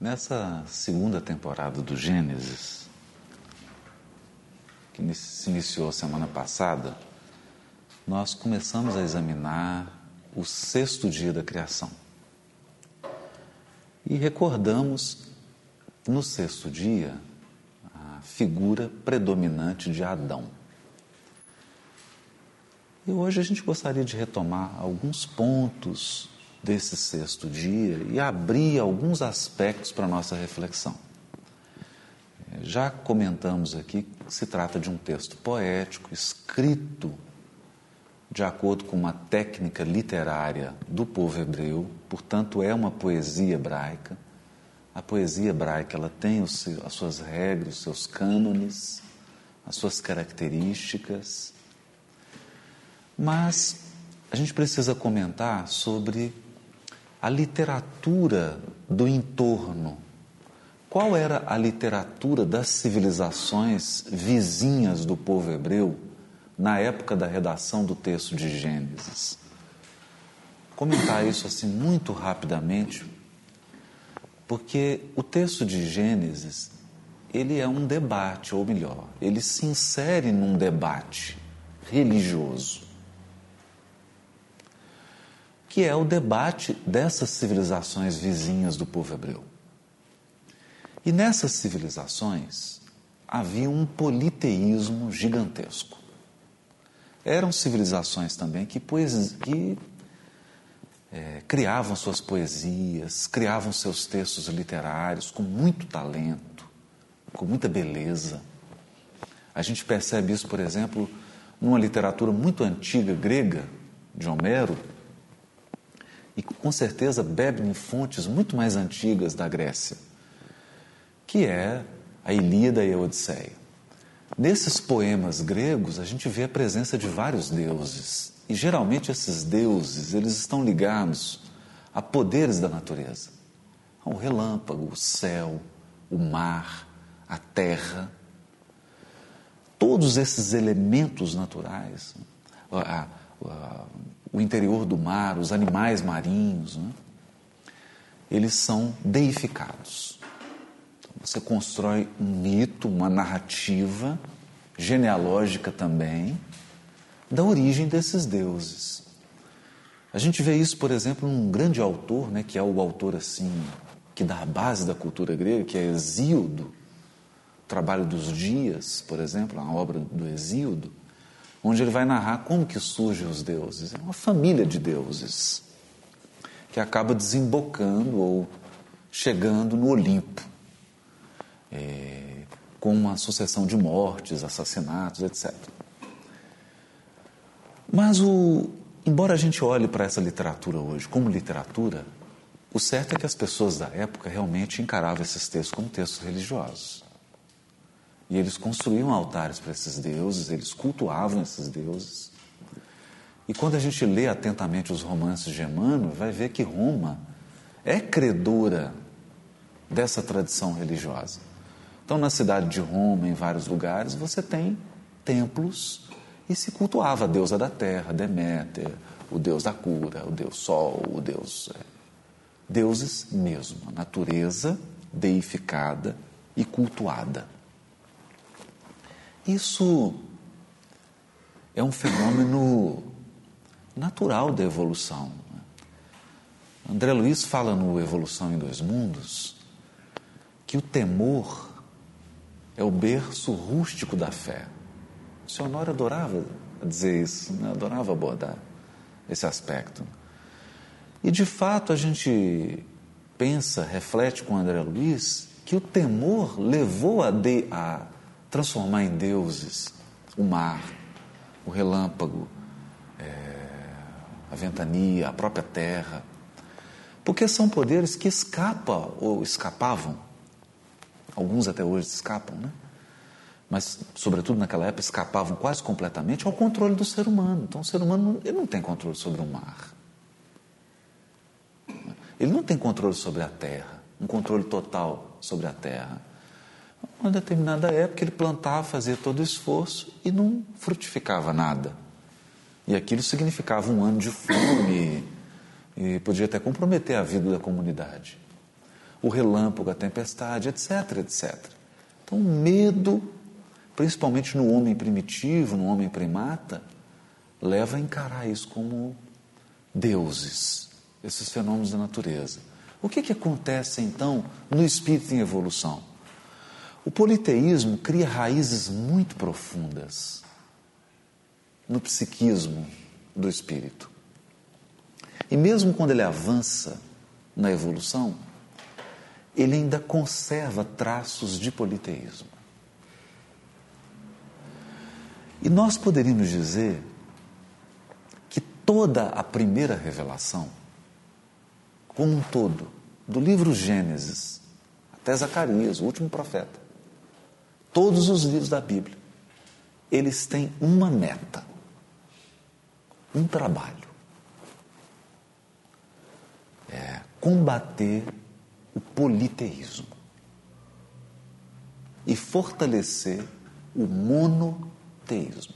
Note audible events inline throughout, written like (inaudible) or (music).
Nessa segunda temporada do Gênesis, que se iniciou semana passada, nós começamos a examinar o sexto dia da criação. E recordamos no sexto dia a figura predominante de Adão. E hoje a gente gostaria de retomar alguns pontos desse sexto dia e abrir alguns aspectos para a nossa reflexão. Já comentamos aqui que se trata de um texto poético, escrito de acordo com uma técnica literária do povo hebreu, portanto é uma poesia hebraica. A poesia hebraica ela tem as suas regras, os seus cânones, as suas características, mas a gente precisa comentar sobre a literatura do entorno. Qual era a literatura das civilizações vizinhas do povo hebreu na época da redação do texto de Gênesis? Comentar isso assim muito rapidamente, porque o texto de Gênesis ele é um debate, ou melhor, ele se insere num debate religioso que é o debate dessas civilizações vizinhas do povo hebreu. E nessas civilizações havia um politeísmo gigantesco. Eram civilizações também que, que é, criavam suas poesias, criavam seus textos literários com muito talento, com muita beleza. A gente percebe isso, por exemplo, numa literatura muito antiga grega de Homero, e com certeza bebe em fontes muito mais antigas da Grécia, que é a Ilíada e a Odisseia. Nesses poemas gregos, a gente vê a presença de vários deuses, e geralmente esses deuses, eles estão ligados a poderes da natureza. O relâmpago, o céu, o mar, a terra. Todos esses elementos naturais, a, a, o interior do mar, os animais marinhos, né? eles são deificados. Então, você constrói um mito, uma narrativa genealógica também da origem desses deuses. A gente vê isso, por exemplo, num grande autor, né, que é o autor assim que dá a base da cultura grega, que é Hesíodo, trabalho dos dias, por exemplo, a obra do Hesíodo onde ele vai narrar como que surgem os deuses. É uma família de deuses que acaba desembocando ou chegando no Olimpo, é, com uma sucessão de mortes, assassinatos, etc. Mas o, embora a gente olhe para essa literatura hoje como literatura, o certo é que as pessoas da época realmente encaravam esses textos como textos religiosos. E eles construíam altares para esses deuses, eles cultuavam esses deuses. E quando a gente lê atentamente os romances de Emmanuel, vai ver que Roma é credora dessa tradição religiosa. Então, na cidade de Roma, em vários lugares, você tem templos e se cultuava a deusa da terra, Deméter, o deus da cura, o deus sol, o deus. É, deuses mesmo, natureza deificada e cultuada. Isso é um fenômeno natural da evolução. André Luiz fala no Evolução em Dois Mundos que o temor é o berço rústico da fé. O senhor Honório adorava dizer isso, né? adorava abordar esse aspecto. E de fato a gente pensa, reflete com André Luiz, que o temor levou a, de, a transformar em deuses o mar, o relâmpago, é, a ventania, a própria terra. Porque são poderes que escapam ou escapavam, alguns até hoje escapam, né? mas, sobretudo naquela época, escapavam quase completamente ao controle do ser humano. Então, o ser humano ele não tem controle sobre o mar. Ele não tem controle sobre a terra, um controle total sobre a terra. Uma determinada época ele plantava, fazia todo o esforço e não frutificava nada. E aquilo significava um ano de fome e podia até comprometer a vida da comunidade. o relâmpago, a tempestade, etc, etc. Então, o medo, principalmente no homem primitivo, no homem primata, leva a encarar isso como deuses, esses fenômenos da natureza. O que, que acontece então no espírito em evolução? O politeísmo cria raízes muito profundas no psiquismo do espírito. E mesmo quando ele avança na evolução, ele ainda conserva traços de politeísmo. E nós poderíamos dizer que toda a primeira revelação, como um todo, do livro Gênesis até Zacarias, o último profeta, todos os livros da Bíblia, eles têm uma meta, um trabalho. É combater o politeísmo e fortalecer o monoteísmo.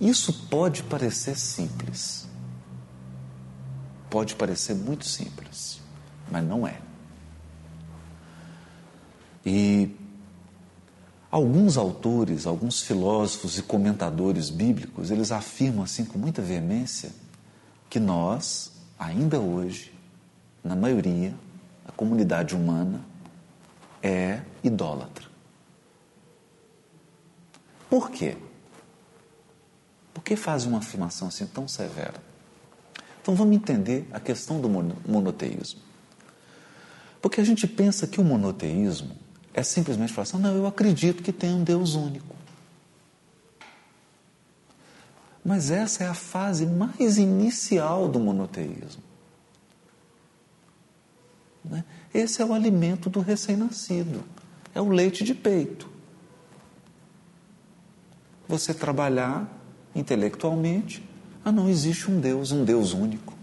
Isso pode parecer simples, pode parecer muito simples, mas não é. E alguns autores, alguns filósofos e comentadores bíblicos, eles afirmam assim com muita veemência que nós, ainda hoje, na maioria, a comunidade humana é idólatra. Por quê? Por que faz uma afirmação assim tão severa? Então vamos entender a questão do monoteísmo. Porque a gente pensa que o monoteísmo é simplesmente falar assim: não, eu acredito que tem um Deus único. Mas essa é a fase mais inicial do monoteísmo. Né? Esse é o alimento do recém-nascido, é o leite de peito. Você trabalhar intelectualmente, ah, não existe um Deus, um Deus único.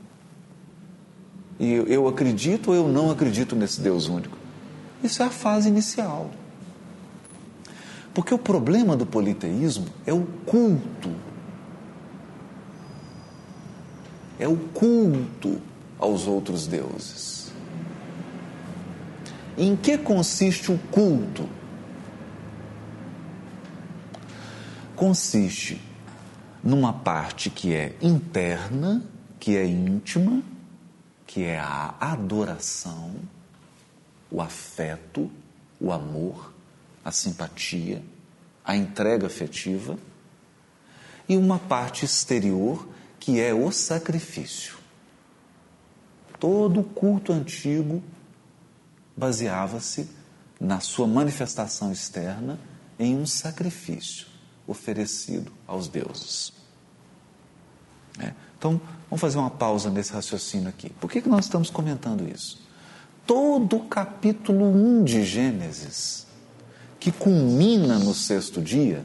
E eu acredito ou eu não acredito nesse Deus único? Isso é a fase inicial. Porque o problema do politeísmo é o culto. É o culto aos outros deuses. Em que consiste o culto? Consiste numa parte que é interna, que é íntima, que é a adoração o afeto, o amor, a simpatia, a entrega afetiva, e uma parte exterior que é o sacrifício. Todo culto antigo baseava-se na sua manifestação externa em um sacrifício oferecido aos deuses. É. Então, vamos fazer uma pausa nesse raciocínio aqui. Por que, que nós estamos comentando isso? Todo o capítulo 1 de Gênesis, que culmina no sexto dia,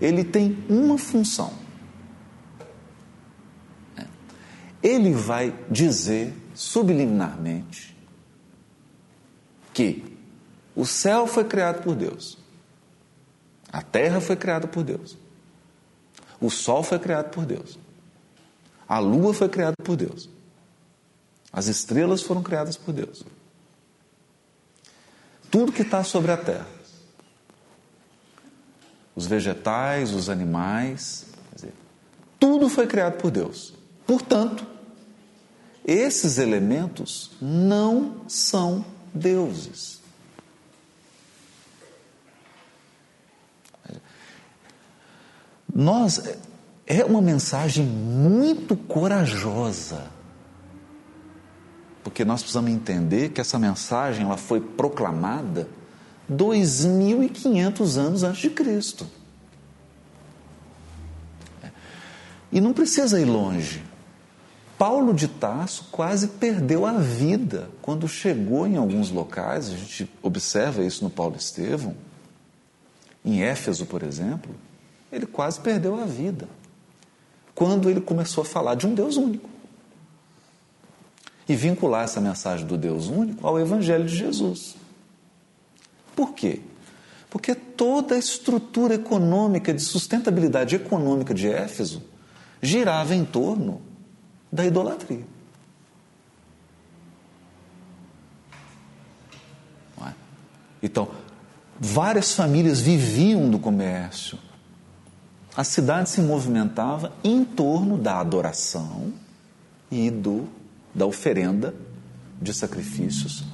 ele tem uma função. Ele vai dizer subliminarmente que o céu foi criado por Deus, a terra foi criada por Deus, o sol foi criado por Deus, a lua foi criada por Deus. As estrelas foram criadas por Deus. Tudo que está sobre a terra. Os vegetais, os animais, dizer, tudo foi criado por Deus. Portanto, esses elementos não são deuses. Nós é uma mensagem muito corajosa porque nós precisamos entender que essa mensagem ela foi proclamada 2.500 anos antes de Cristo. E não precisa ir longe. Paulo de Tarso quase perdeu a vida quando chegou em alguns locais, a gente observa isso no Paulo Estevão, em Éfeso, por exemplo, ele quase perdeu a vida quando ele começou a falar de um Deus único e vincular essa mensagem do Deus único ao Evangelho de Jesus. Por quê? Porque toda a estrutura econômica, de sustentabilidade econômica de Éfeso, girava em torno da idolatria. É? Então, várias famílias viviam do comércio. A cidade se movimentava em torno da adoração e do da oferenda de sacrifícios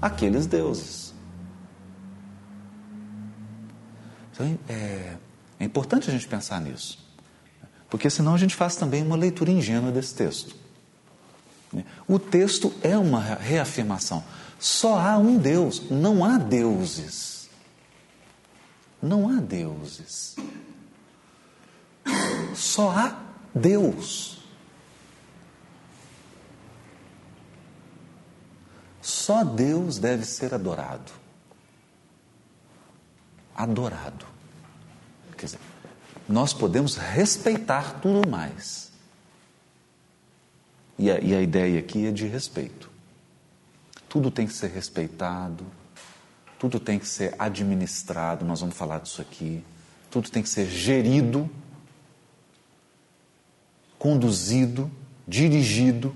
àqueles deuses. Então, é, é importante a gente pensar nisso, porque senão a gente faz também uma leitura ingênua desse texto. O texto é uma reafirmação. Só há um Deus, não há deuses. Não há deuses. Só há Deus. Só Deus deve ser adorado. Adorado. Quer dizer, nós podemos respeitar tudo mais. E a, e a ideia aqui é de respeito. Tudo tem que ser respeitado, tudo tem que ser administrado, nós vamos falar disso aqui. Tudo tem que ser gerido, conduzido, dirigido,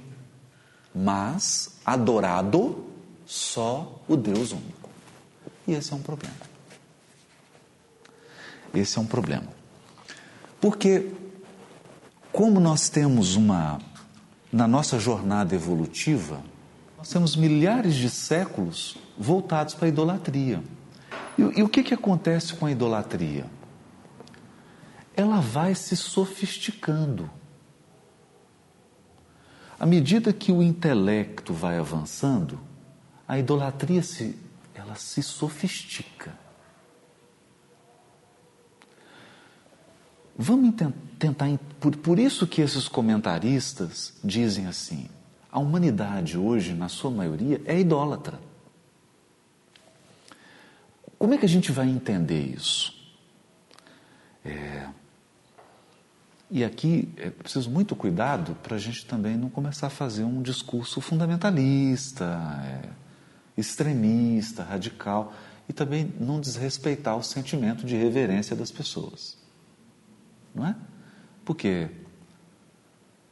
mas adorado só o Deus único. E esse é um problema. Esse é um problema. Porque, como nós temos uma, na nossa jornada evolutiva, nós temos milhares de séculos voltados para a idolatria. E, e o que, que acontece com a idolatria? Ela vai se sofisticando. À medida que o intelecto vai avançando, a idolatria se, ela se sofistica. Vamos tentar. Por, por isso que esses comentaristas dizem assim: a humanidade hoje, na sua maioria, é idólatra. Como é que a gente vai entender isso? É, e aqui é preciso muito cuidado para a gente também não começar a fazer um discurso fundamentalista, é, extremista, radical, e também não desrespeitar o sentimento de reverência das pessoas. Não é? Porque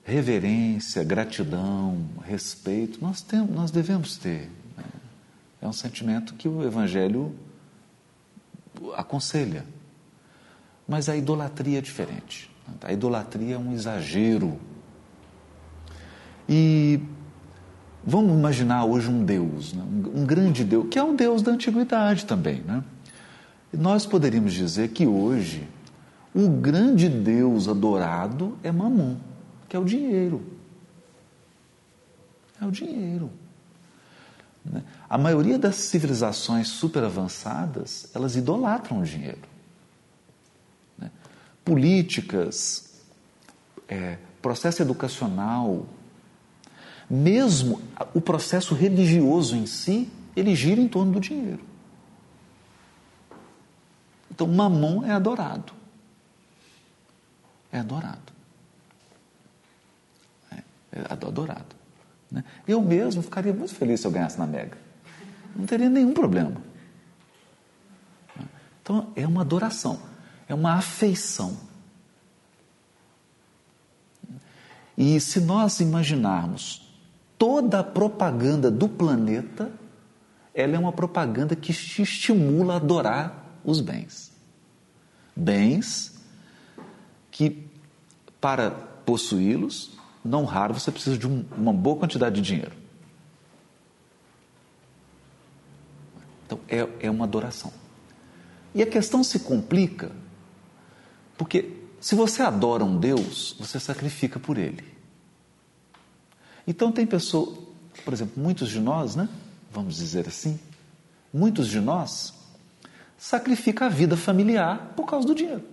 reverência, gratidão, respeito, nós, temos, nós devemos ter. Né? É um sentimento que o Evangelho aconselha. Mas a idolatria é diferente. A idolatria é um exagero. E vamos imaginar hoje um Deus, né? um grande Deus, que é um Deus da antiguidade também. Né? Nós poderíamos dizer que hoje o grande Deus adorado é Mamon, que é o dinheiro. É o dinheiro. Né? A maioria das civilizações super avançadas, elas idolatram o dinheiro. Políticas, é, processo educacional, mesmo o processo religioso em si, ele gira em torno do dinheiro. Então, Mamon é adorado. É adorado. É, é adorado. Né? Eu mesmo ficaria muito feliz se eu ganhasse na Mega. Não teria nenhum problema. Então é uma adoração, é uma afeição. E se nós imaginarmos toda a propaganda do planeta, ela é uma propaganda que te estimula a adorar os bens. Bens que, para possuí-los, não raro, você precisa de um, uma boa quantidade de dinheiro. Então, é, é uma adoração. E a questão se complica porque se você adora um Deus, você sacrifica por ele. Então, tem pessoa, por exemplo, muitos de nós, né? Vamos dizer assim, muitos de nós sacrificam a vida familiar por causa do dinheiro.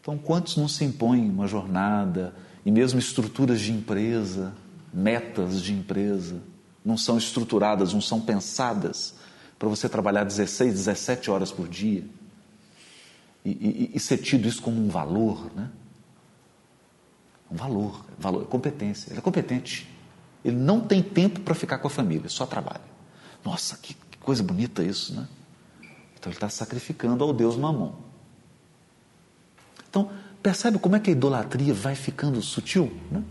Então, quantos não se impõem uma jornada e mesmo estruturas de empresa, metas de empresa, não são estruturadas, não são pensadas para você trabalhar 16, 17 horas por dia e, e, e ser tido isso como um valor, né? Um valor, valor, competência. Ele é competente. Ele não tem tempo para ficar com a família, só trabalha. Nossa, que, que coisa bonita isso, né? Então ele está sacrificando ao Deus Mamon. Então, percebe como é que a idolatria vai ficando sutil? Né?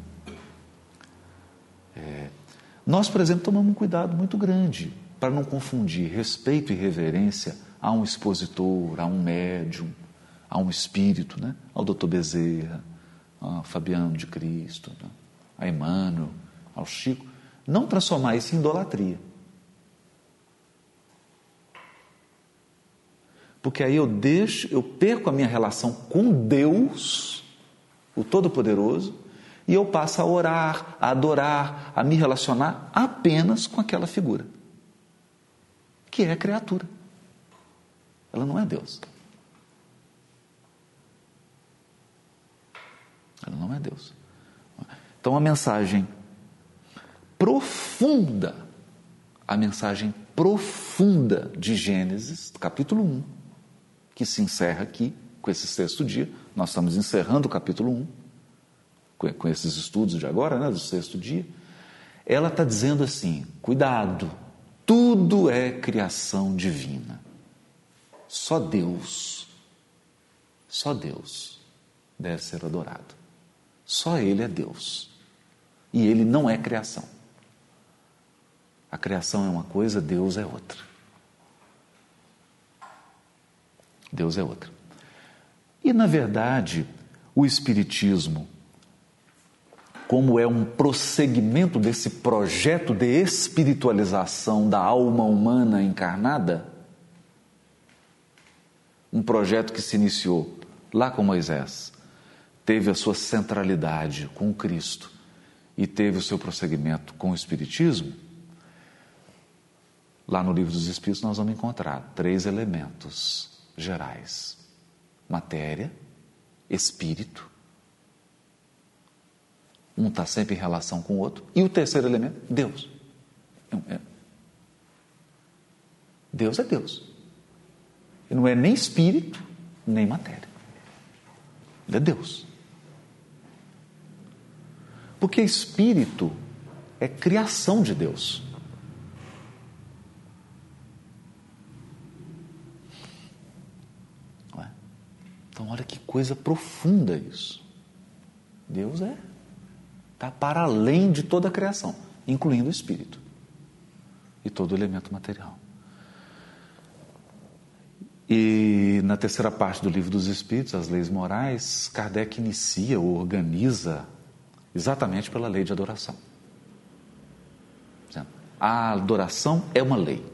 É, Nós, por exemplo, tomamos um cuidado muito grande para não confundir respeito e reverência a um expositor, a um médium, a um espírito, né? ao doutor Bezerra, a Fabiano de Cristo, né? a Emmanuel, ao Chico. Não transformar isso em idolatria. Porque aí eu deixo, eu perco a minha relação com Deus, o Todo-Poderoso, e eu passo a orar, a adorar, a me relacionar apenas com aquela figura, que é a criatura. Ela não é Deus. Ela não é Deus. Então a mensagem profunda, a mensagem profunda de Gênesis, capítulo 1, que se encerra aqui com esse sexto dia, nós estamos encerrando o capítulo 1, com, com esses estudos de agora, né, do sexto dia, ela está dizendo assim: cuidado, tudo é criação divina. Só Deus, só Deus deve ser adorado. Só Ele é Deus. E Ele não é criação. A criação é uma coisa, Deus é outra. Deus é outra. E, na verdade, o Espiritismo como é um prosseguimento desse projeto de espiritualização da alma humana encarnada, um projeto que se iniciou lá com Moisés, teve a sua centralidade com Cristo e teve o seu prosseguimento com o Espiritismo, lá no Livro dos Espíritos nós vamos encontrar três elementos gerais: matéria, espírito um está sempre em relação com o outro. E o terceiro elemento, Deus. É. Deus é Deus. Ele não é nem espírito, nem matéria. Ele é Deus. Porque espírito é criação de Deus. É? Então, olha que coisa profunda isso. Deus é está para além de toda a criação, incluindo o espírito e todo o elemento material. E na terceira parte do livro dos Espíritos, as leis morais, Kardec inicia ou organiza exatamente pela lei de adoração. A adoração é uma lei.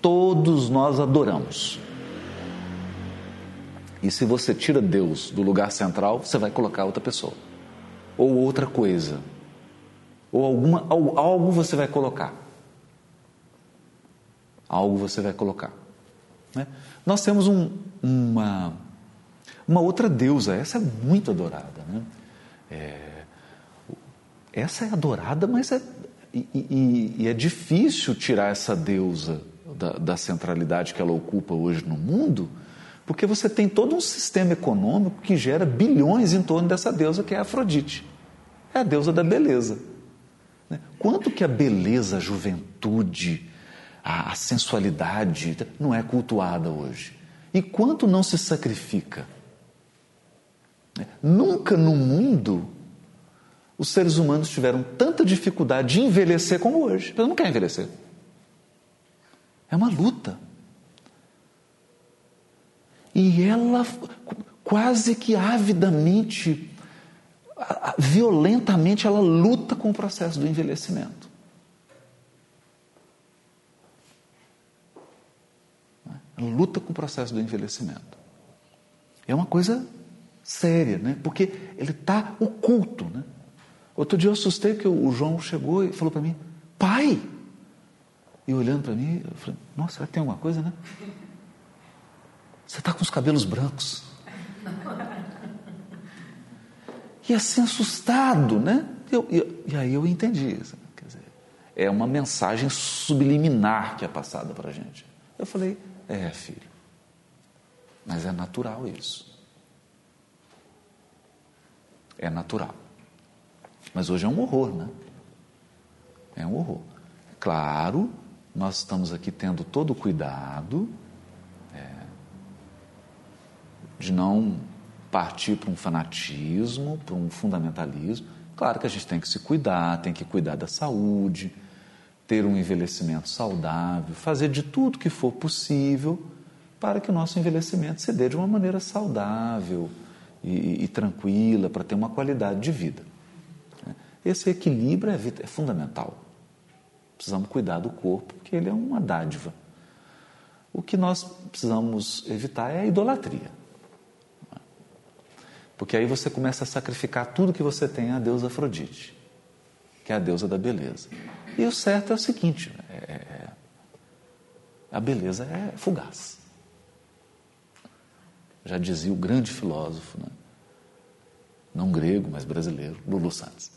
Todos nós adoramos. E se você tira Deus do lugar central, você vai colocar outra pessoa ou outra coisa. Ou alguma, algo você vai colocar. Algo você vai colocar. Né? Nós temos um, uma, uma outra deusa, essa é muito adorada. Né? É, essa é adorada, mas é, e, e, e, é difícil tirar essa deusa da, da centralidade que ela ocupa hoje no mundo, porque você tem todo um sistema econômico que gera bilhões em torno dessa deusa que é Afrodite. É a deusa da beleza. Né? Quanto que a beleza, a juventude, a sensualidade não é cultuada hoje? E quanto não se sacrifica? Né? Nunca no mundo os seres humanos tiveram tanta dificuldade de envelhecer como hoje. Mas não quer envelhecer. É uma luta. E ela quase que avidamente, violentamente, ela luta com o processo do envelhecimento. Ela luta com o processo do envelhecimento. É uma coisa séria, né? porque ele está oculto. Né? Outro dia eu assustei que o João chegou e falou para mim, pai! E olhando para mim, eu falei, nossa, será que tem alguma coisa, né? Você está com os cabelos brancos. E assim assustado, né? Eu, eu, e aí eu entendi. Quer dizer, é uma mensagem subliminar que é passada para a gente. Eu falei, é, filho, mas é natural isso. É natural. Mas hoje é um horror, né? É um horror. Claro, nós estamos aqui tendo todo o cuidado é, de não partir para um fanatismo, para um fundamentalismo. Claro que a gente tem que se cuidar, tem que cuidar da saúde, ter um envelhecimento saudável, fazer de tudo que for possível para que o nosso envelhecimento se dê de uma maneira saudável e, e tranquila, para ter uma qualidade de vida. Esse equilíbrio é, é fundamental. Precisamos cuidar do corpo, porque ele é uma dádiva. O que nós precisamos evitar é a idolatria. Porque aí você começa a sacrificar tudo que você tem à deusa Afrodite, que é a deusa da beleza. E o certo é o seguinte: é, é a beleza é fugaz. Já dizia o grande filósofo, né? não grego, mas brasileiro, Lulu Santos.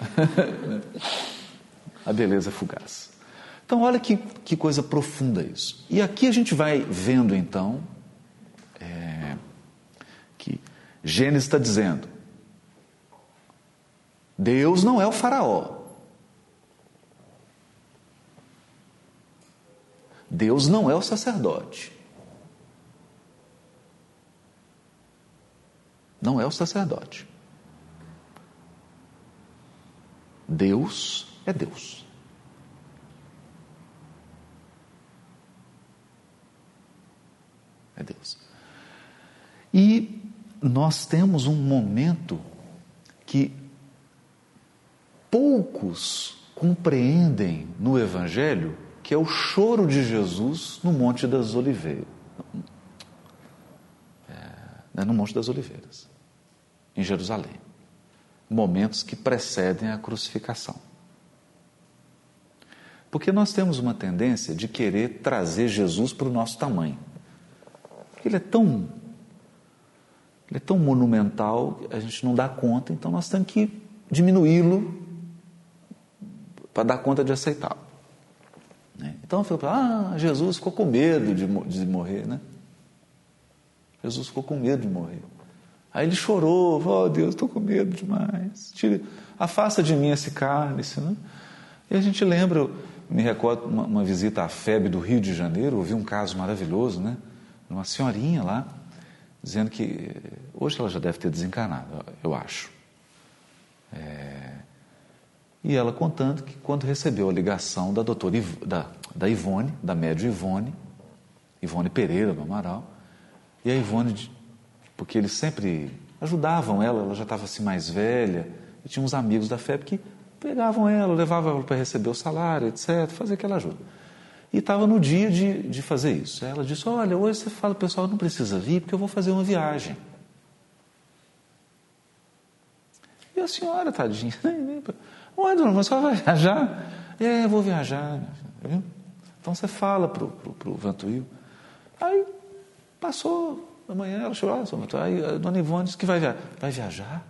(laughs) a beleza fugaz. Então, olha que, que coisa profunda isso. E aqui a gente vai vendo, então, é, que Gênesis está dizendo: Deus não é o Faraó. Deus não é o sacerdote. Não é o sacerdote. Deus é Deus. É Deus. E nós temos um momento que poucos compreendem no Evangelho, que é o choro de Jesus no Monte das Oliveiras. É, no Monte das Oliveiras, em Jerusalém. Momentos que precedem a crucificação. Porque nós temos uma tendência de querer trazer Jesus para o nosso tamanho. Ele é tão ele é tão monumental, a gente não dá conta, então nós temos que diminuí-lo para dar conta de aceitá-lo. Né? Então eu ah, Jesus ficou com medo de, de morrer, né? Jesus ficou com medo de morrer. Aí ele chorou, oh Deus, estou com medo demais. Tire, afasta de mim esse cálice. Né? E a gente lembra, me recordo uma, uma visita à FEB do Rio de Janeiro, ouvi um caso maravilhoso, né? Uma senhorinha lá, dizendo que hoje ela já deve ter desencarnado, eu acho. É, e ela contando que quando recebeu a ligação da doutora Iv, da, da Ivone, da médio Ivone, Ivone Pereira do Amaral, e a Ivone, porque eles sempre ajudavam ela, ela já estava assim mais velha, e tinha uns amigos da FEB que pegavam ela, levavam ela para receber o salário, etc., fazer aquela ajuda. E estava no dia de, de fazer isso. Ela disse: Olha, hoje você fala, pessoal, não precisa vir porque eu vou fazer uma viagem. E a senhora, tadinha, (laughs) Ué, dona, mas só vai viajar? É, vou viajar. Então você fala para o Vantuil. Aí passou amanhã, ela chegou, ah, aí a dona Ivone disse que vai viajar. Vai viajar?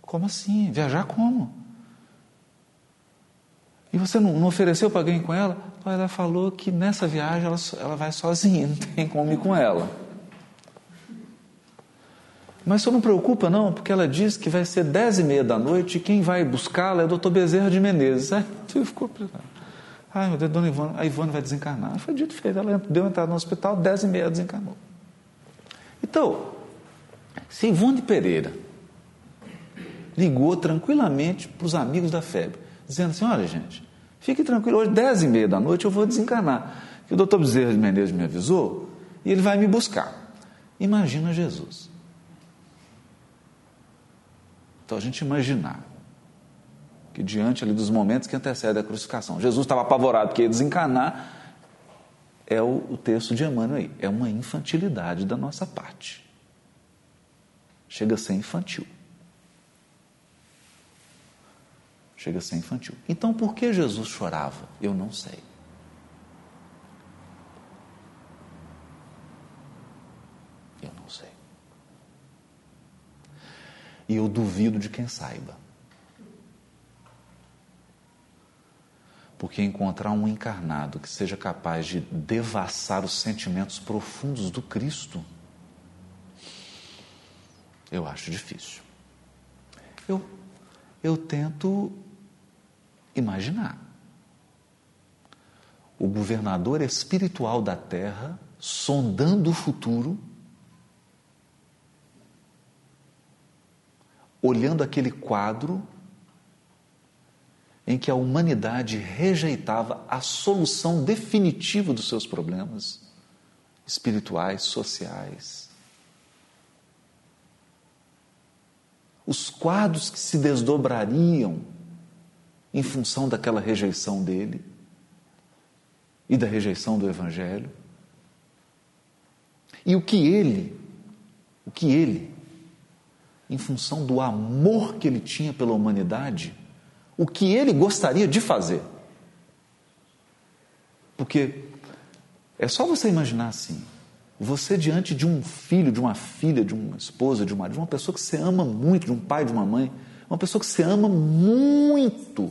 Como assim? Viajar como? E você não, não ofereceu para alguém com ela? Ela falou que nessa viagem ela, ela vai sozinha, (laughs) não tem como ir com ela. Mas isso não preocupa, não, porque ela diz que vai ser dez e meia da noite e quem vai buscá-la é o doutor Bezerra de Menezes. (laughs) Aí tu ficou Ai, meu Deus, dona Ivone, a Ivone vai desencarnar. Foi dito feito, ela deu entrada no hospital, dez e meia desencarnou. Então, se Ivone Pereira ligou tranquilamente para os amigos da FEB, dizendo assim: olha, gente, fique tranquilo, hoje, dez e meia da noite, eu vou desencarnar. Que o doutor Bezerra de Menezes me avisou e ele vai me buscar. Imagina Jesus. Então a gente imaginar que diante ali dos momentos que antecedem a crucificação, Jesus estava apavorado porque ia desencarnar, é o, o texto de Emmanuel aí, é uma infantilidade da nossa parte. Chega a ser infantil. Chega a ser infantil. Então, por que Jesus chorava? Eu não sei. Eu não sei. E eu duvido de quem saiba. Porque encontrar um encarnado que seja capaz de devassar os sentimentos profundos do Cristo, eu acho difícil. Eu, eu tento imaginar. O governador espiritual da terra sondando o futuro olhando aquele quadro em que a humanidade rejeitava a solução definitiva dos seus problemas espirituais, sociais. Os quadros que se desdobrariam em função daquela rejeição dele e da rejeição do Evangelho. E o que ele, o que ele, em função do amor que ele tinha pela humanidade, o que ele gostaria de fazer. Porque é só você imaginar assim: você diante de um filho, de uma filha, de uma esposa, de uma, de uma pessoa que você ama muito, de um pai, de uma mãe, uma pessoa que você ama muito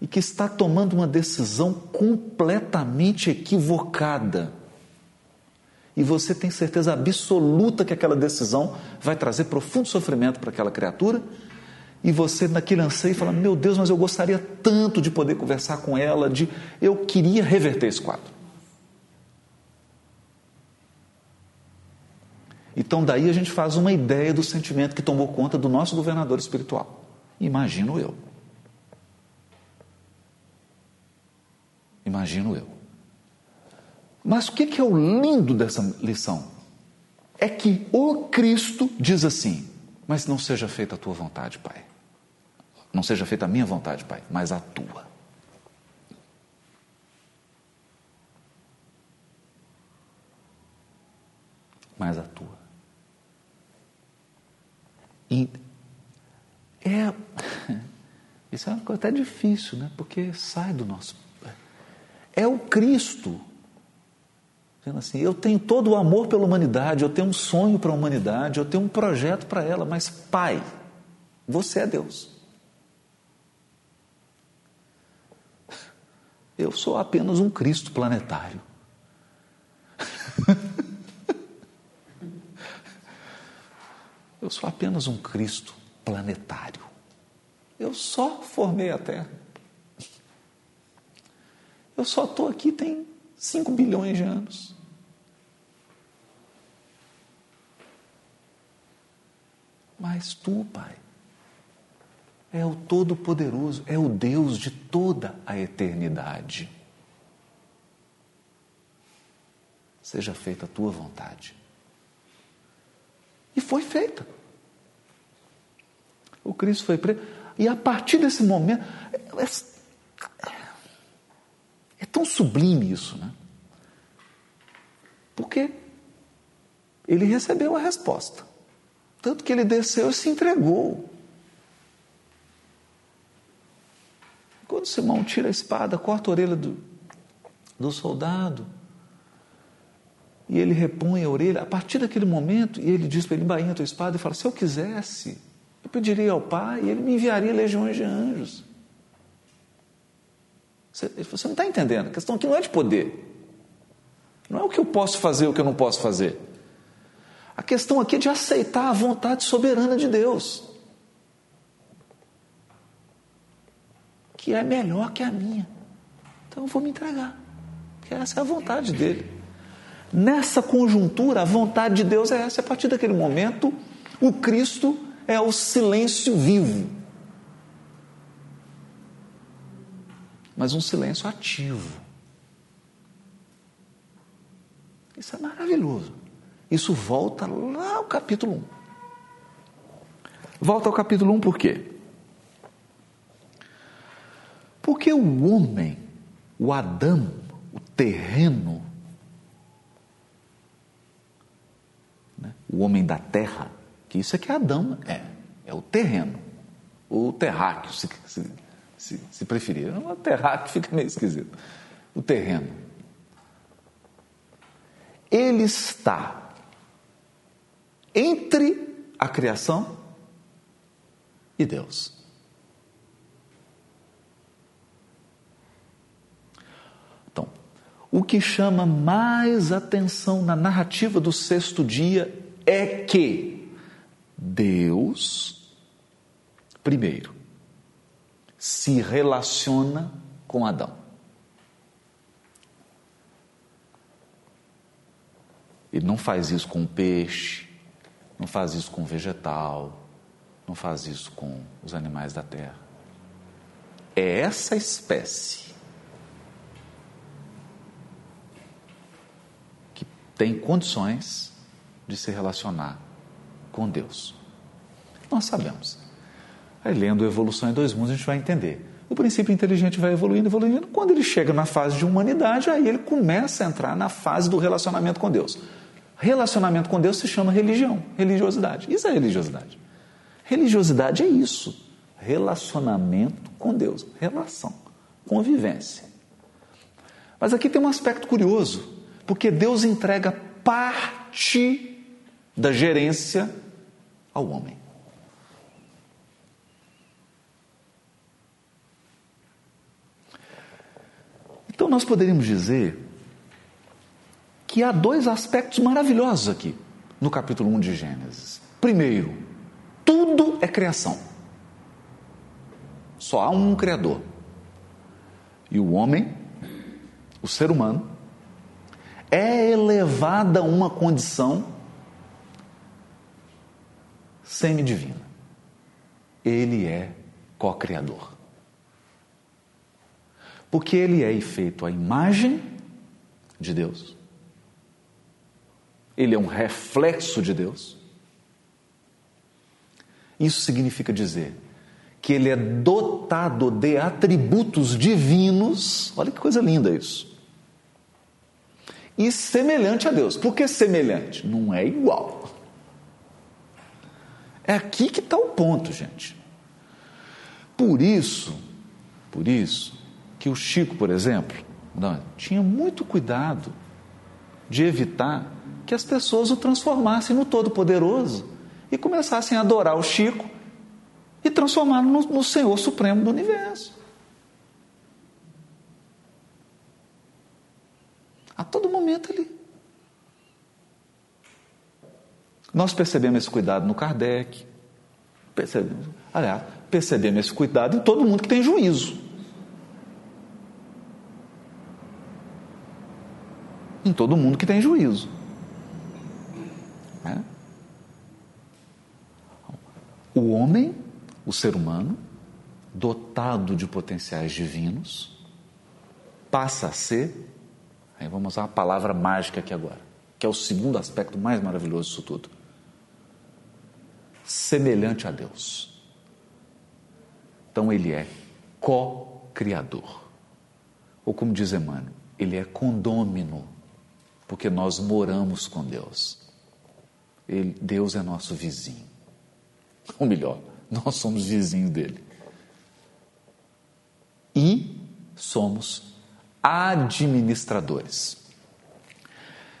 e que está tomando uma decisão completamente equivocada. E você tem certeza absoluta que aquela decisão vai trazer profundo sofrimento para aquela criatura e você naquele anseio fala: Meu Deus, mas eu gostaria tanto de poder conversar com ela, de eu queria reverter esse quadro. Então, daí a gente faz uma ideia do sentimento que tomou conta do nosso governador espiritual. Imagino eu. Imagino eu. Mas o que é o lindo dessa lição? É que o Cristo diz assim: Mas não seja feita a tua vontade, Pai. Não seja feita a minha vontade, Pai, mas a tua. Mas a tua. E é. (laughs) Isso é uma coisa até difícil, né? Porque sai do nosso. É o Cristo. Dizendo assim, eu tenho todo o amor pela humanidade, eu tenho um sonho para a humanidade, eu tenho um projeto para ela, mas Pai, você é Deus. Eu sou apenas um Cristo planetário. (laughs) Eu sou apenas um Cristo planetário. Eu só formei a Terra. Eu só estou aqui tem 5 bilhões de anos. Mas tu, Pai, é o Todo-Poderoso, é o Deus de toda a eternidade. Seja feita a tua vontade. E foi feita. O Cristo foi preso. E a partir desse momento. É, é tão sublime isso, né? Porque ele recebeu a resposta. Tanto que ele desceu e se entregou. Quando Simão tira a espada, corta a orelha do, do soldado, e ele repõe a orelha, a partir daquele momento, e ele diz para ele: embainha a tua espada, e fala: se eu quisesse, eu pediria ao Pai, e ele me enviaria legiões de anjos. Você, você não está entendendo, a questão aqui não é de poder, não é o que eu posso fazer, o que eu não posso fazer. A questão aqui é de aceitar a vontade soberana de Deus. Que é melhor que a minha. Então eu vou me entregar, porque essa é a vontade dele. Nessa conjuntura, a vontade de Deus é essa. A partir daquele momento, o Cristo é o silêncio vivo. Mas um silêncio ativo. Isso é maravilhoso. Isso volta lá ao capítulo 1. Volta ao capítulo 1 por quê? Porque o homem, o Adão, o terreno, né? o homem da terra, que isso é que Adão é, é o terreno, o terráqueo, se, se, se, se preferir. O terráqueo fica meio esquisito. O terreno. Ele está entre a criação e Deus. O que chama mais atenção na narrativa do sexto dia é que Deus, primeiro, se relaciona com Adão. Ele não faz isso com peixe, não faz isso com vegetal, não faz isso com os animais da terra. É essa espécie tem condições de se relacionar com Deus. Nós sabemos. Aí, lendo Evolução em Dois Mundos, a gente vai entender. O princípio inteligente vai evoluindo, evoluindo. Quando ele chega na fase de humanidade, aí ele começa a entrar na fase do relacionamento com Deus. Relacionamento com Deus se chama religião, religiosidade. Isso é religiosidade. Religiosidade é isso. Relacionamento com Deus. Relação. Convivência. Mas aqui tem um aspecto curioso, porque Deus entrega parte da gerência ao homem. Então nós poderíamos dizer que há dois aspectos maravilhosos aqui no capítulo 1 de Gênesis. Primeiro, tudo é criação. Só há um Criador. E o homem, o ser humano, é elevado a uma condição semidivina. Ele é co-criador. Porque ele é feito à imagem de Deus. Ele é um reflexo de Deus. Isso significa dizer que ele é dotado de atributos divinos. Olha que coisa linda isso. E semelhante a Deus. Por que semelhante? Não é igual. É aqui que está o ponto, gente. Por isso, por isso, que o Chico, por exemplo, tinha muito cuidado de evitar que as pessoas o transformassem no Todo-Poderoso e começassem a adorar o Chico e transformá-lo no, no Senhor Supremo do Universo. A todo momento ele. Nós percebemos esse cuidado no Kardec, percebemos, aliás, percebemos esse cuidado em todo mundo que tem juízo. Em todo mundo que tem juízo. O homem, o ser humano, dotado de potenciais divinos, passa a ser, aí vamos usar a palavra mágica aqui agora, que é o segundo aspecto mais maravilhoso disso tudo. Semelhante a Deus. Então ele é co-criador. Ou como diz Emmanuel, ele é condômino, porque nós moramos com Deus. Ele, Deus é nosso vizinho. Ou melhor, nós somos vizinhos dele. E somos administradores.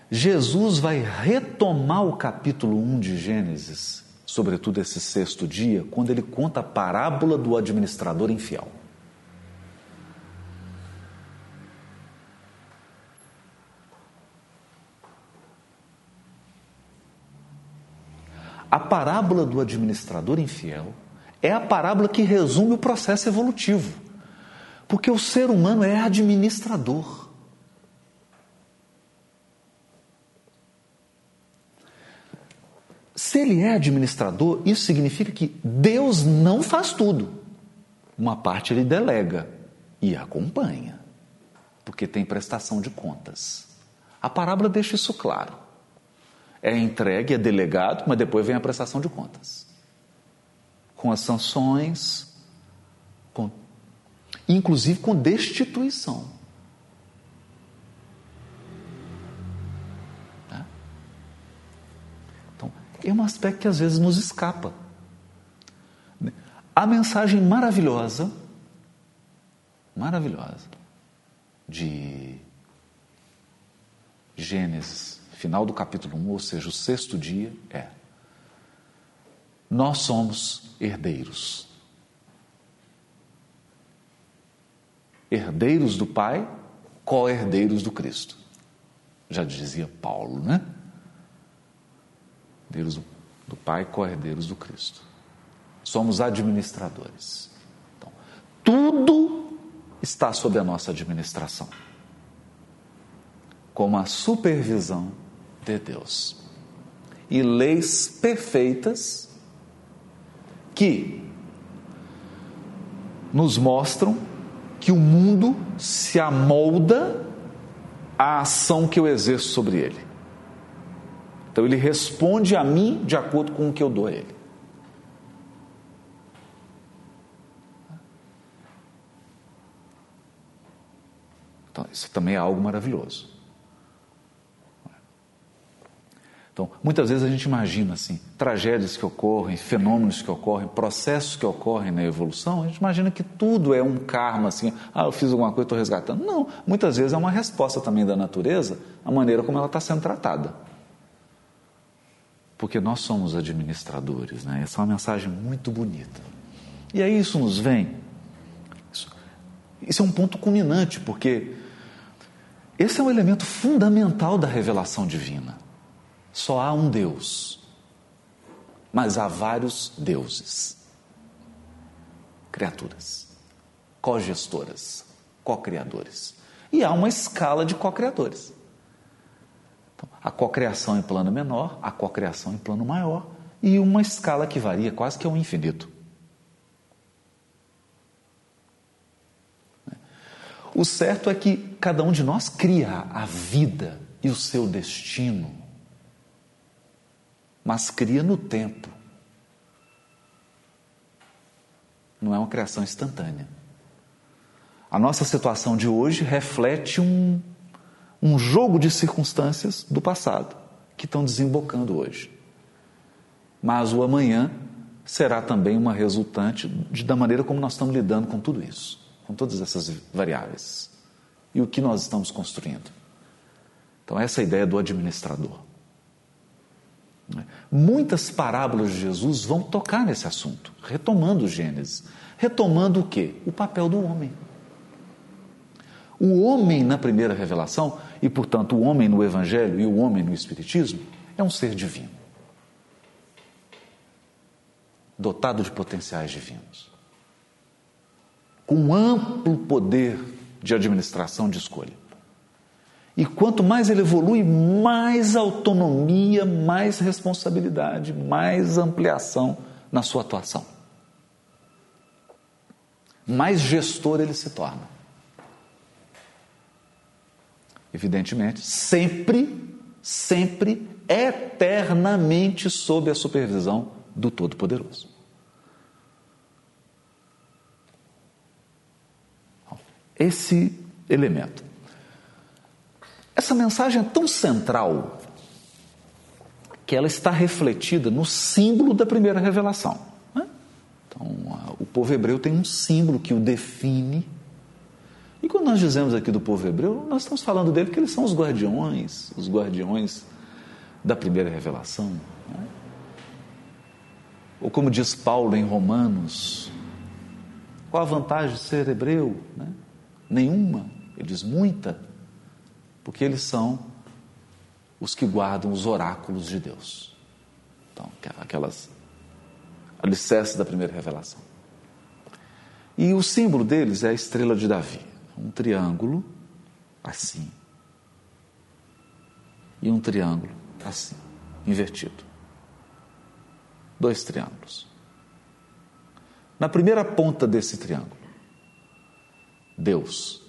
Jesus vai retomar o capítulo 1 de Gênesis, sobretudo esse sexto dia, quando ele conta a parábola do administrador infiel. A parábola do administrador infiel é a parábola que resume o processo evolutivo. Porque o ser humano é administrador. Se ele é administrador, isso significa que Deus não faz tudo. Uma parte ele delega e acompanha, porque tem prestação de contas. A parábola deixa isso claro é entregue, é delegado, mas depois vem a prestação de contas. Com as sanções, com, inclusive com destituição. Tá? Então, é um aspecto que às vezes nos escapa. A mensagem maravilhosa, maravilhosa, de Gênesis final do capítulo 1, ou seja, o sexto dia, é: Nós somos herdeiros. Herdeiros do Pai, co-herdeiros do Cristo. Já dizia Paulo, né? Herdeiros do, Pai, co-herdeiros do Cristo. Somos administradores. Então, tudo está sob a nossa administração, como a supervisão de Deus. E leis perfeitas que nos mostram que o mundo se amolda à ação que eu exerço sobre ele. Então ele responde a mim de acordo com o que eu dou a ele. Então, isso também é algo maravilhoso. Então, muitas vezes a gente imagina assim, tragédias que ocorrem, fenômenos que ocorrem, processos que ocorrem na evolução, a gente imagina que tudo é um karma assim, ah, eu fiz alguma coisa, estou resgatando. Não, muitas vezes é uma resposta também da natureza, a maneira como ela está sendo tratada. Porque nós somos administradores, né? Essa é uma mensagem muito bonita. E aí isso nos vem. Isso, isso é um ponto culminante, porque esse é um elemento fundamental da revelação divina. Só há um Deus, mas há vários deuses, criaturas, cogestoras, co-criadores. E há uma escala de co-criadores. Então, a cocriação em plano menor, a cocriação em plano maior e uma escala que varia quase que ao infinito. O certo é que cada um de nós cria a vida e o seu destino, mas cria no tempo. Não é uma criação instantânea. A nossa situação de hoje reflete um, um jogo de circunstâncias do passado que estão desembocando hoje. Mas o amanhã será também uma resultante de, da maneira como nós estamos lidando com tudo isso com todas essas variáveis. E o que nós estamos construindo? Então, essa é a ideia do administrador. Muitas parábolas de Jesus vão tocar nesse assunto, retomando Gênesis. Retomando o quê? O papel do homem. O homem na primeira revelação, e portanto o homem no Evangelho e o homem no Espiritismo, é um ser divino, dotado de potenciais divinos com amplo poder de administração de escolha. E quanto mais ele evolui, mais autonomia, mais responsabilidade, mais ampliação na sua atuação. Mais gestor ele se torna. Evidentemente, sempre, sempre, eternamente sob a supervisão do Todo-Poderoso. esse elemento. Essa mensagem é tão central que ela está refletida no símbolo da primeira revelação. Né? Então, o povo hebreu tem um símbolo que o define. E quando nós dizemos aqui do povo hebreu, nós estamos falando dele porque eles são os guardiões, os guardiões da primeira revelação. Né? Ou como diz Paulo em Romanos, qual a vantagem de ser hebreu? Né? Nenhuma, ele diz muita, porque eles são os que guardam os oráculos de Deus. Então, aquelas alicerces da primeira revelação. E o símbolo deles é a estrela de Davi, um triângulo assim. E um triângulo assim, invertido. Dois triângulos. Na primeira ponta desse triângulo, Deus.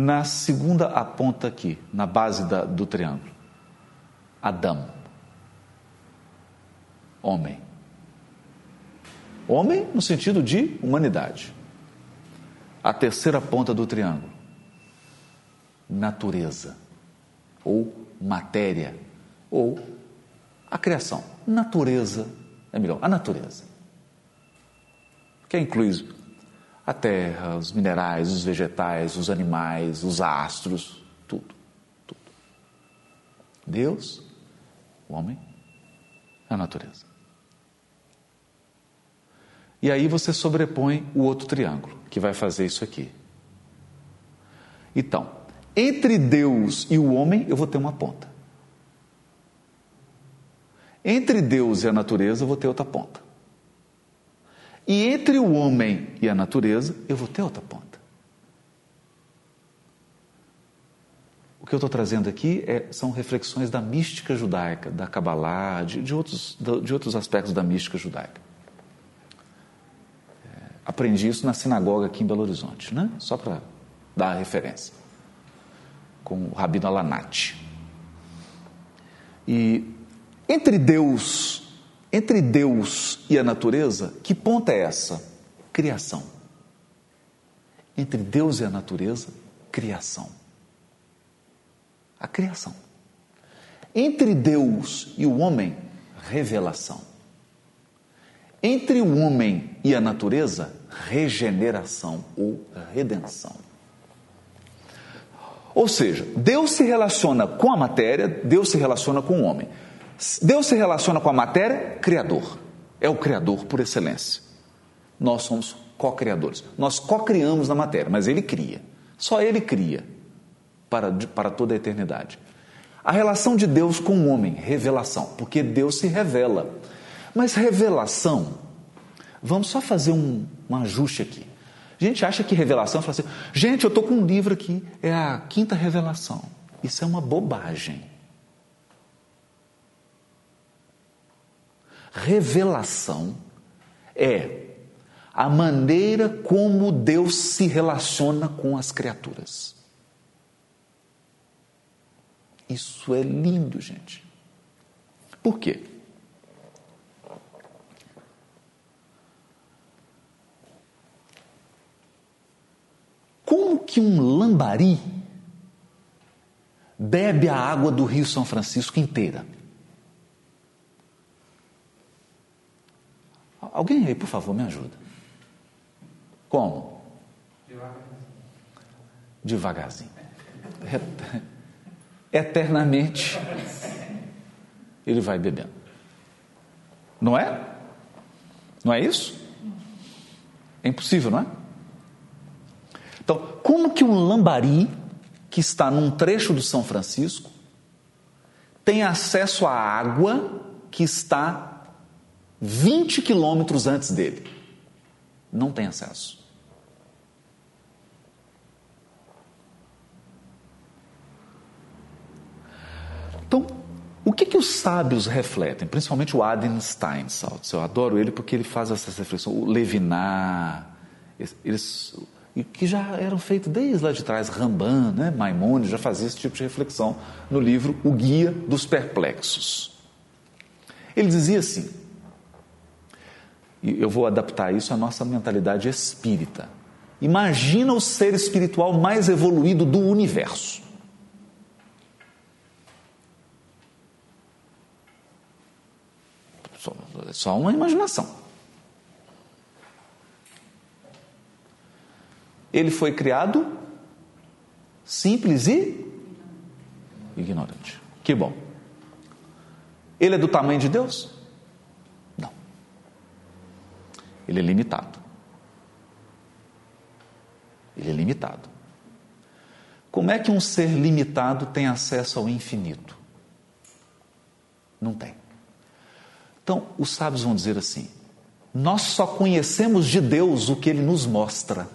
Na segunda aponta aqui, na base da, do triângulo, Adão, homem. Homem no sentido de humanidade. A terceira ponta do triângulo, natureza, ou matéria, ou a criação. Natureza. É melhor, a natureza. Que inclui a terra, os minerais, os vegetais, os animais, os astros, tudo, tudo. Deus, o homem, a natureza. E aí você sobrepõe o outro triângulo, que vai fazer isso aqui. Então, entre Deus e o homem, eu vou ter uma ponta. Entre Deus e a natureza, eu vou ter outra ponta. E entre o homem e a natureza, eu vou ter outra ponta. O que eu estou trazendo aqui é, são reflexões da mística judaica, da Kabbalah, de, de, outros, de outros aspectos da mística judaica. É, aprendi isso na sinagoga aqui em Belo Horizonte, né? só para dar a referência, com o Rabino Alanati. E entre Deus, entre Deus e a natureza, que ponta é essa? Criação. Entre Deus e a natureza, criação a criação. Entre Deus e o homem, revelação. Entre o homem e a natureza, regeneração ou redenção. Ou seja, Deus se relaciona com a matéria, Deus se relaciona com o homem. Deus se relaciona com a matéria, Criador. É o Criador por excelência. Nós somos co-criadores. Nós co-criamos na matéria, mas Ele cria. Só Ele cria para, para toda a eternidade. A relação de Deus com o homem, revelação, porque Deus se revela. Mas revelação, vamos só fazer um, um ajuste aqui. A gente acha que revelação, fala assim, gente, eu estou com um livro aqui, é a quinta revelação. Isso é uma bobagem. Revelação é a maneira como Deus se relaciona com as criaturas. Isso é lindo, gente. Por quê? Como que um lambari bebe a água do Rio São Francisco inteira? Alguém aí, por favor, me ajuda. Como? Devagarzinho. Devagarzinho eternamente ele vai bebendo. Não é? Não é isso? É impossível, não é? Então, como que um lambari que está num trecho do São Francisco tem acesso à água que está 20 quilômetros antes dele? Não tem acesso. Então, o que, que os sábios refletem? Principalmente o Adin Steinsaltz. Eu adoro ele porque ele faz essas reflexões. O Levinas, eles, que já eram feitos desde lá de trás. Ramban, né? Maimonides já fazia esse tipo de reflexão no livro O Guia dos Perplexos. Ele dizia assim, e eu vou adaptar isso à nossa mentalidade espírita. Imagina o ser espiritual mais evoluído do universo. Só, só uma imaginação. Ele foi criado simples e ignorante. Que bom. Ele é do tamanho de Deus? Não. Ele é limitado. Ele é limitado. Como é que um ser limitado tem acesso ao infinito? Não tem. Então, os sábios vão dizer assim: nós só conhecemos de Deus o que ele nos mostra.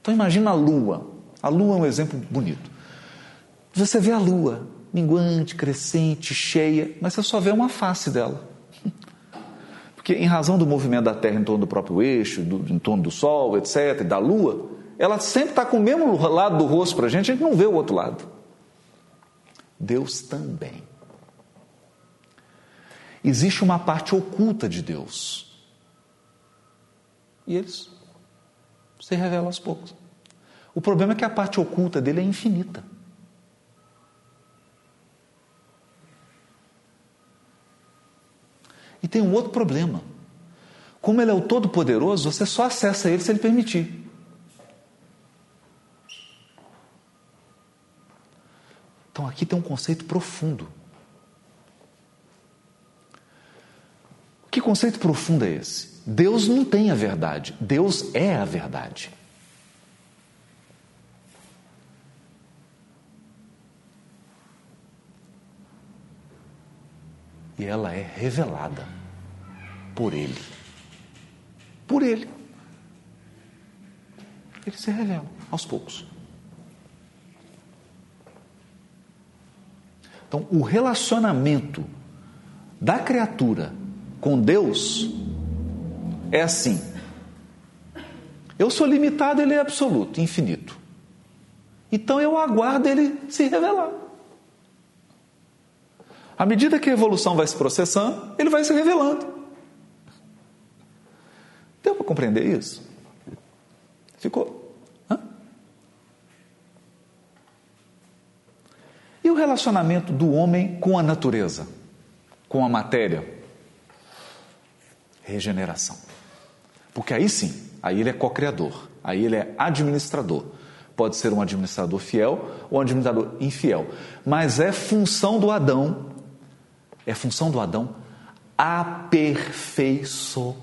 Então, imagina a lua. A lua é um exemplo bonito. Você vê a lua, minguante, crescente, cheia, mas você só vê uma face dela. Porque, em razão do movimento da Terra em torno do próprio eixo, do, em torno do Sol, etc., e da Lua, ela sempre está com o mesmo lado do rosto para a gente, a gente não vê o outro lado. Deus também existe uma parte oculta de Deus. E eles se revelam aos poucos. O problema é que a parte oculta dele é infinita. E tem um outro problema. Como ele é o Todo-Poderoso, você só acessa ele se ele permitir. Então aqui tem um conceito profundo. Que conceito profundo é esse? Deus não tem a verdade, Deus é a verdade. e ela é revelada por Ele. Por Ele. Ele se revela aos poucos. Então, o relacionamento da criatura com Deus é assim. Eu sou limitado, ele é absoluto, infinito. Então eu aguardo ele se revelar. À medida que a evolução vai se processando, ele vai se revelando. Deu para compreender isso? Ficou? Hã? E o relacionamento do homem com a natureza, com a matéria? Regeneração. Porque aí sim, aí ele é co-criador, aí ele é administrador. Pode ser um administrador fiel ou um administrador infiel. Mas é função do Adão, é função do Adão aperfeiçoar.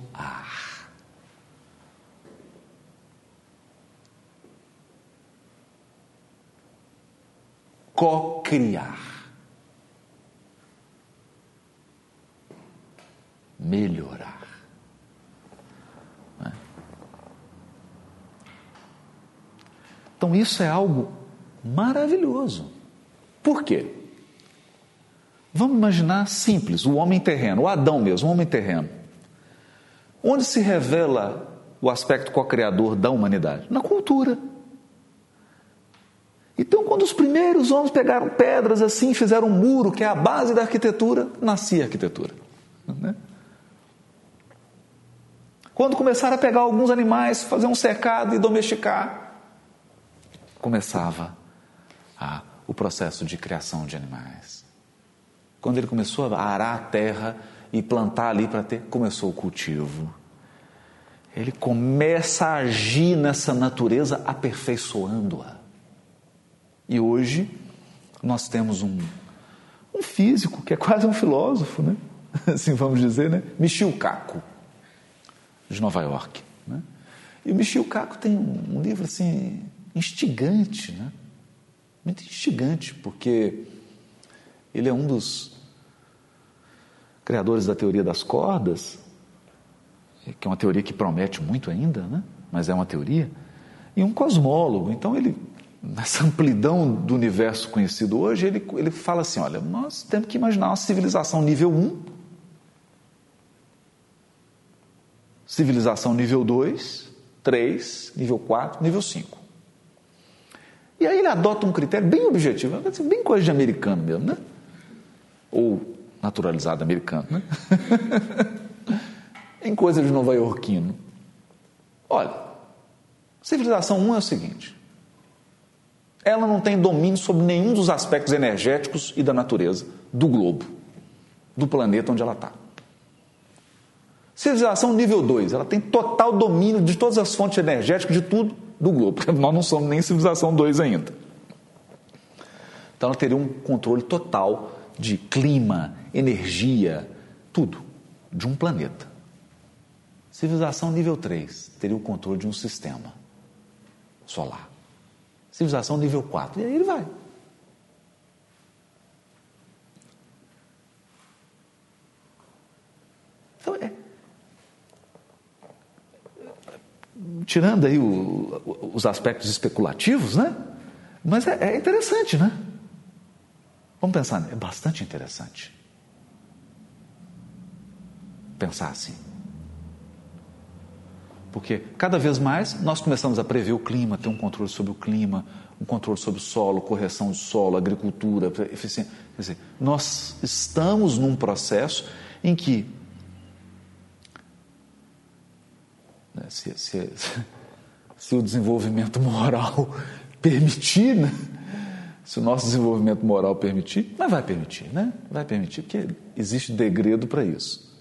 Co-criar. Melhorar. Então isso é algo maravilhoso. Por quê? Vamos imaginar simples, o homem terreno, o Adão mesmo, o homem terreno. Onde se revela o aspecto co-criador da humanidade? Na cultura. Então, quando os primeiros homens pegaram pedras assim, fizeram um muro, que é a base da arquitetura, nascia a arquitetura. Né? Quando começaram a pegar alguns animais, fazer um cercado e domesticar, começava a, o processo de criação de animais. Quando ele começou a arar a terra e plantar ali para ter, começou o cultivo. Ele começa a agir nessa natureza aperfeiçoando-a. E hoje nós temos um, um físico que é quase um filósofo, né? (laughs) assim vamos dizer, né? Michio Kaku, de Nova York. Né? E o Michio Kaku tem um, livro assim instigante, né? Muito instigante, porque ele é um dos criadores da teoria das cordas, que é uma teoria que promete muito ainda, né? mas é uma teoria, e um cosmólogo. Então, ele, nessa amplidão do universo conhecido hoje, ele, ele fala assim: olha, nós temos que imaginar uma civilização nível 1, civilização nível 2, 3, nível 4, nível 5. E aí ele adota um critério bem objetivo, bem coisa de americano mesmo, né? Ou naturalizado americano, né? (laughs) em coisa de nova iorquino. Olha, civilização 1 é o seguinte: ela não tem domínio sobre nenhum dos aspectos energéticos e da natureza do globo, do planeta onde ela está. Civilização nível 2, ela tem total domínio de todas as fontes energéticas, de tudo, do globo, porque nós não somos nem civilização 2 ainda. Então ela teria um controle total de clima, energia, tudo, de um planeta. Civilização nível 3 teria o controle de um sistema solar. Civilização nível 4, e aí ele vai. Então é, tirando aí o, os aspectos especulativos, né? Mas é, é interessante, né? Vamos pensar, é bastante interessante. Pensar assim. Porque cada vez mais nós começamos a prever o clima, ter um controle sobre o clima, um controle sobre o solo, correção do solo, agricultura, eficiência. Quer dizer, nós estamos num processo em que Né? Se, se, (laughs) se, o desenvolvimento moral (laughs) permitir, né? Se o nosso desenvolvimento moral permitir, mas vai permitir, né? Vai permitir, porque existe degredo para isso.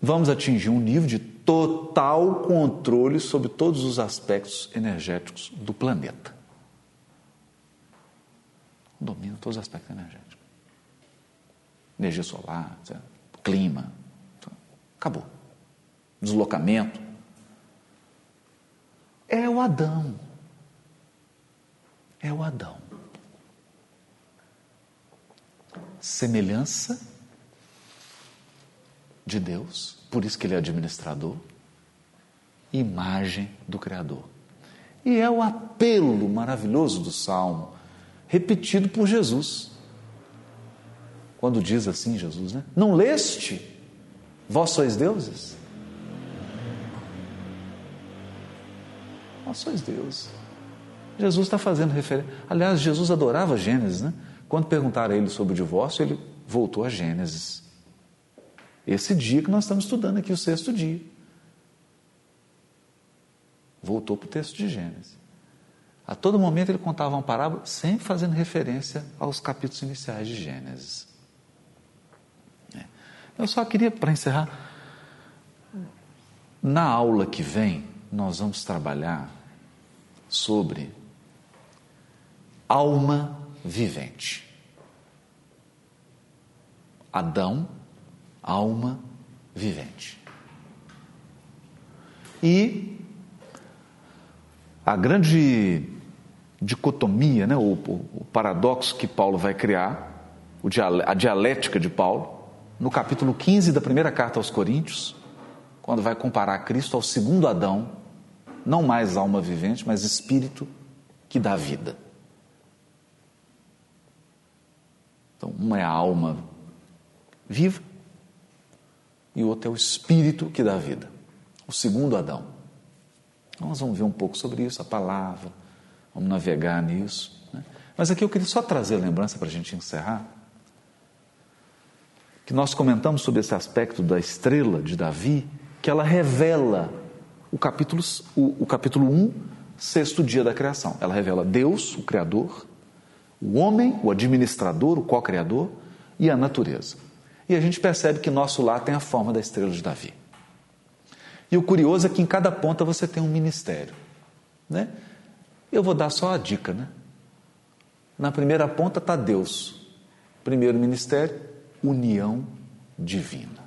Vamos atingir um nível de total controle sobre todos os aspectos energéticos do planeta. Domina todos os aspectos energéticos. Energia solar, clima. Acabou deslocamento. É o Adão. É o Adão. Semelhança de Deus, por isso que ele é administrador, imagem do Criador. E é o apelo maravilhoso do Salmo, repetido por Jesus. Quando diz assim Jesus, né? Não leste? Vós sois deuses? Vós sois deuses. Jesus está fazendo referência. Aliás, Jesus adorava Gênesis, né? Quando perguntaram a ele sobre o divórcio, ele voltou a Gênesis. Esse dia que nós estamos estudando aqui, o sexto dia. Voltou para o texto de Gênesis. A todo momento ele contava uma parábola, sempre fazendo referência aos capítulos iniciais de Gênesis. É. Eu só queria, para encerrar, na aula que vem, nós vamos trabalhar sobre alma vivente. Adão, alma vivente. E a grande dicotomia, né, o, o paradoxo que Paulo vai criar, a dialética de Paulo, no capítulo 15 da primeira carta aos Coríntios, quando vai comparar Cristo ao segundo Adão, não mais alma vivente, mas espírito que dá vida. Então, uma é a alma viva e o outro é o espírito que dá vida. O segundo Adão. Então, nós vamos ver um pouco sobre isso, a palavra, vamos navegar nisso. Né? Mas aqui eu queria só trazer lembrança para a gente encerrar. Que nós comentamos sobre esse aspecto da estrela de Davi, que ela revela o capítulo, o, o capítulo 1, sexto dia da criação. Ela revela Deus, o Criador, o homem, o administrador, o co-criador e a natureza. E a gente percebe que nosso lar tem a forma da estrela de Davi. E o curioso é que em cada ponta você tem um ministério. Né? Eu vou dar só a dica. Né? Na primeira ponta está Deus. Primeiro ministério, união divina.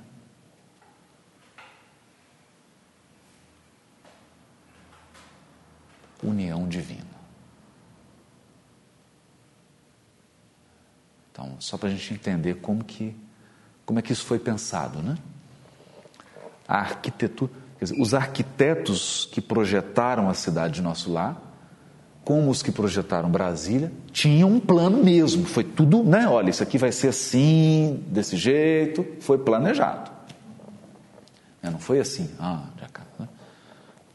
União divina. Então, só para a gente entender como que, como é que isso foi pensado, né? A arquitetura, dizer, os arquitetos que projetaram a cidade de nosso lar, como os que projetaram Brasília, tinham um plano mesmo. Foi tudo, né? Olha, isso aqui vai ser assim, desse jeito, foi planejado. É, não foi assim, ah, já cá, né?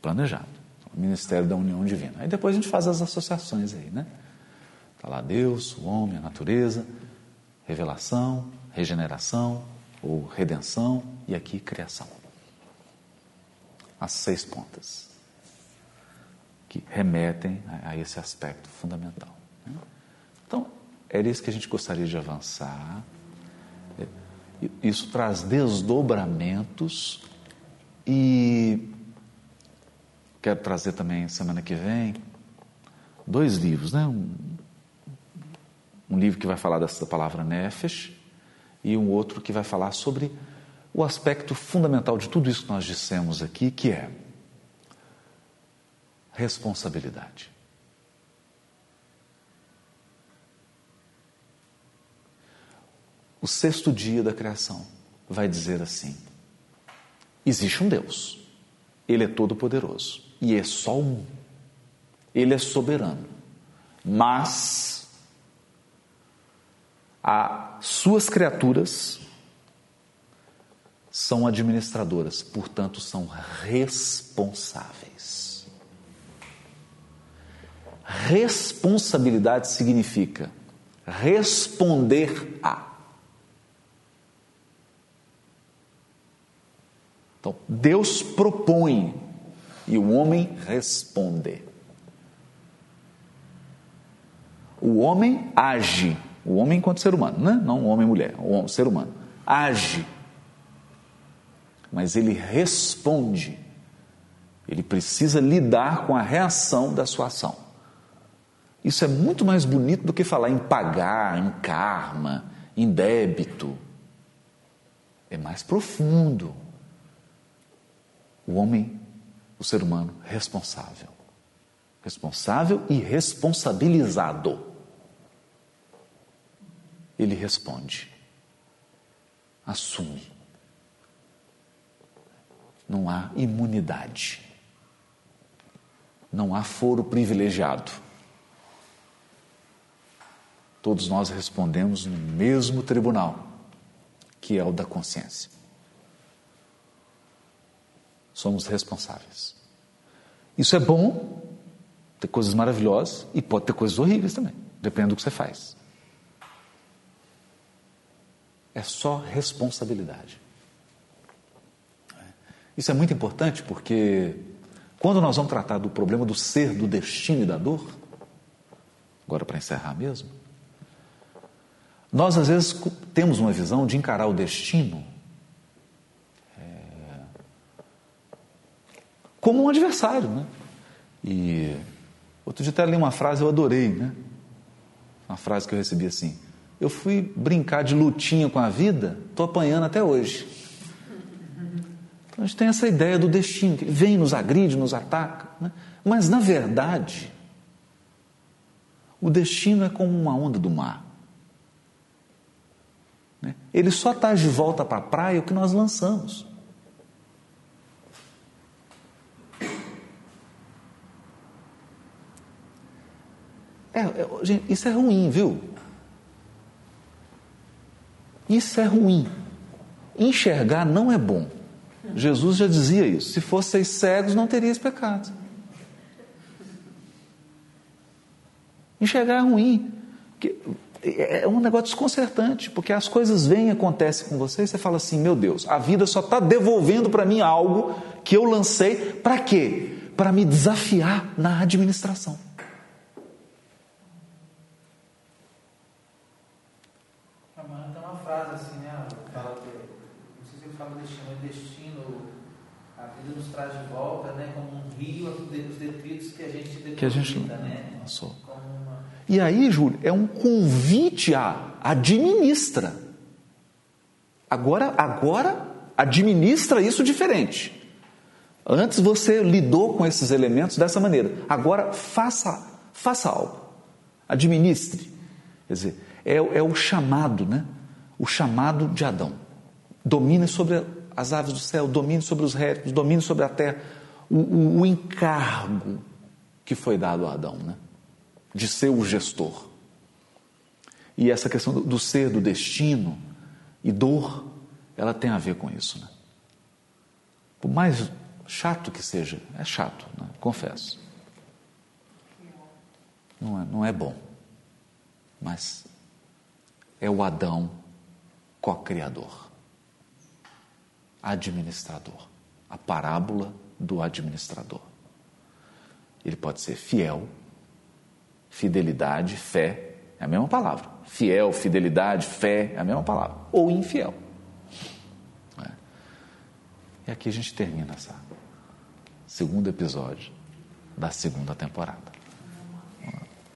planejado. O Ministério da União Divina. Aí depois a gente faz as associações aí, né? Está lá Deus, o homem, a natureza, revelação, regeneração ou redenção e aqui criação. As seis pontas que remetem a esse aspecto fundamental. Né? Então, era isso que a gente gostaria de avançar. Isso traz desdobramentos e quero trazer também semana que vem dois livros, né? Um, um livro que vai falar dessa palavra nefesh e um outro que vai falar sobre o aspecto fundamental de tudo isso que nós dissemos aqui, que é responsabilidade. O sexto dia da criação vai dizer assim: existe um Deus, Ele é todo-poderoso. E é só um, Ele é soberano, mas as suas criaturas são administradoras, portanto, são responsáveis. Responsabilidade significa responder a. Então, Deus propõe e o homem responde. O homem age o homem enquanto ser humano, né? não homem e mulher, o ser humano. Age. Mas ele responde. Ele precisa lidar com a reação da sua ação. Isso é muito mais bonito do que falar em pagar, em karma, em débito. É mais profundo. O homem, o ser humano, responsável. Responsável e responsabilizado ele responde, assume. Não há imunidade, não há foro privilegiado. Todos nós respondemos no mesmo tribunal, que é o da consciência. Somos responsáveis. Isso é bom, tem coisas maravilhosas e pode ter coisas horríveis também, depende do que você faz. É só responsabilidade. Isso é muito importante porque quando nós vamos tratar do problema do ser, do destino e da dor, agora para encerrar mesmo, nós às vezes temos uma visão de encarar o destino é, como um adversário, né? E outro dia até li uma frase eu adorei, né? Uma frase que eu recebi assim: eu fui brincar de lutinha com a vida, estou apanhando até hoje. Então a gente tem essa ideia do destino, que vem, nos agride, nos ataca. Né? Mas, na verdade, o destino é como uma onda do mar. Né? Ele só está de volta para a praia o que nós lançamos. É, é, gente, isso é ruim, viu? Isso é ruim. Enxergar não é bom. Jesus já dizia isso: se fosseis cegos, não terias pecado. Enxergar é ruim. É um negócio desconcertante, porque as coisas vêm e acontecem com você e você fala assim: meu Deus, a vida só está devolvendo para mim algo que eu lancei, para quê? Para me desafiar na administração. Que a gente lançou. E aí, Júlio, é um convite a administra. Agora, agora administra isso diferente. Antes você lidou com esses elementos dessa maneira. Agora faça, faça algo. Administre. Quer dizer, é, é o chamado, né? O chamado de Adão. Domine sobre as aves do céu, domine sobre os répteis, domine sobre a terra. O, o, o encargo que foi dado a Adão, né? de ser o gestor. E essa questão do ser, do destino e dor, ela tem a ver com isso. Né? Por mais chato que seja, é chato, né? confesso. Não é, não é bom, mas é o Adão co-criador, administrador, a parábola do administrador. Ele pode ser fiel, fidelidade, fé, é a mesma palavra. Fiel, fidelidade, fé, é a mesma palavra. Ou infiel. É. E aqui a gente termina essa segundo episódio da segunda temporada.